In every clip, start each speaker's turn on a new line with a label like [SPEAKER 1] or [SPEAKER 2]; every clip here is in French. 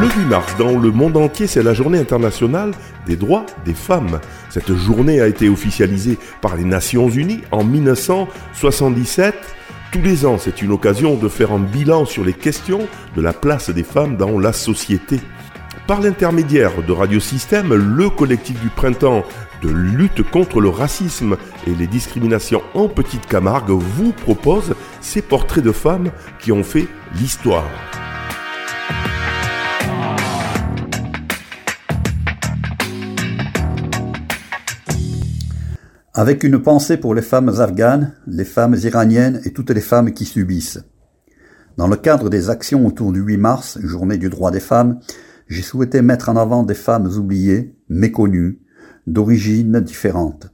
[SPEAKER 1] Le 8 mars, dans le monde entier, c'est la journée internationale des droits des femmes. Cette journée a été officialisée par les Nations Unies en 1977. Tous les ans, c'est une occasion de faire un bilan sur les questions de la place des femmes dans la société. Par l'intermédiaire de Radio Système, le collectif du printemps de lutte contre le racisme et les discriminations en Petite Camargue vous propose ces portraits de femmes qui ont fait l'histoire.
[SPEAKER 2] Avec une pensée pour les femmes afghanes, les femmes iraniennes et toutes les femmes qui subissent. Dans le cadre des actions autour du 8 mars, journée du droit des femmes, j'ai souhaité mettre en avant des femmes oubliées, méconnues, d'origines différentes,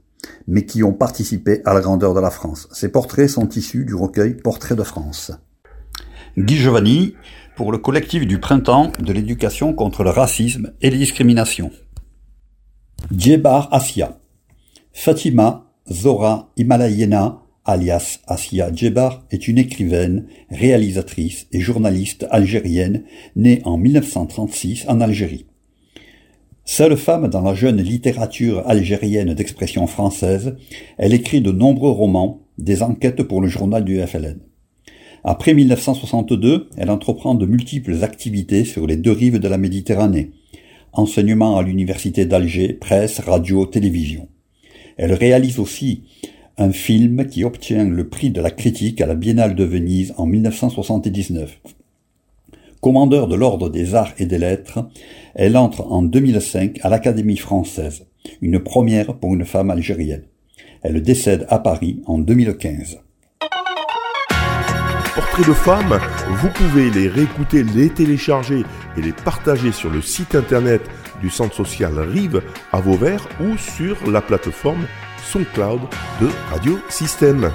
[SPEAKER 2] mais qui ont participé à la grandeur de la France. Ces portraits sont issus du recueil Portraits de France. Guy Giovanni, pour le collectif du printemps de l'éducation contre le racisme et les discriminations. Djebar Asia. Fatima Zora Himalayena, alias Asia Djebar, est une écrivaine, réalisatrice et journaliste algérienne née en 1936 en Algérie. Seule femme dans la jeune littérature algérienne d'expression française, elle écrit de nombreux romans, des enquêtes pour le journal du FLN. Après 1962, elle entreprend de multiples activités sur les deux rives de la Méditerranée. Enseignement à l'université d'Alger, presse, radio, télévision. Elle réalise aussi un film qui obtient le prix de la critique à la Biennale de Venise en 1979. Commandeur de l'Ordre des Arts et des Lettres, elle entre en 2005 à l'Académie française, une première pour une femme algérienne. Elle décède à Paris en 2015.
[SPEAKER 1] Portraits de femmes, vous pouvez les réécouter, les télécharger et les partager sur le site internet du centre social Rive à Vauvert ou sur la plateforme SoundCloud de Radio Système.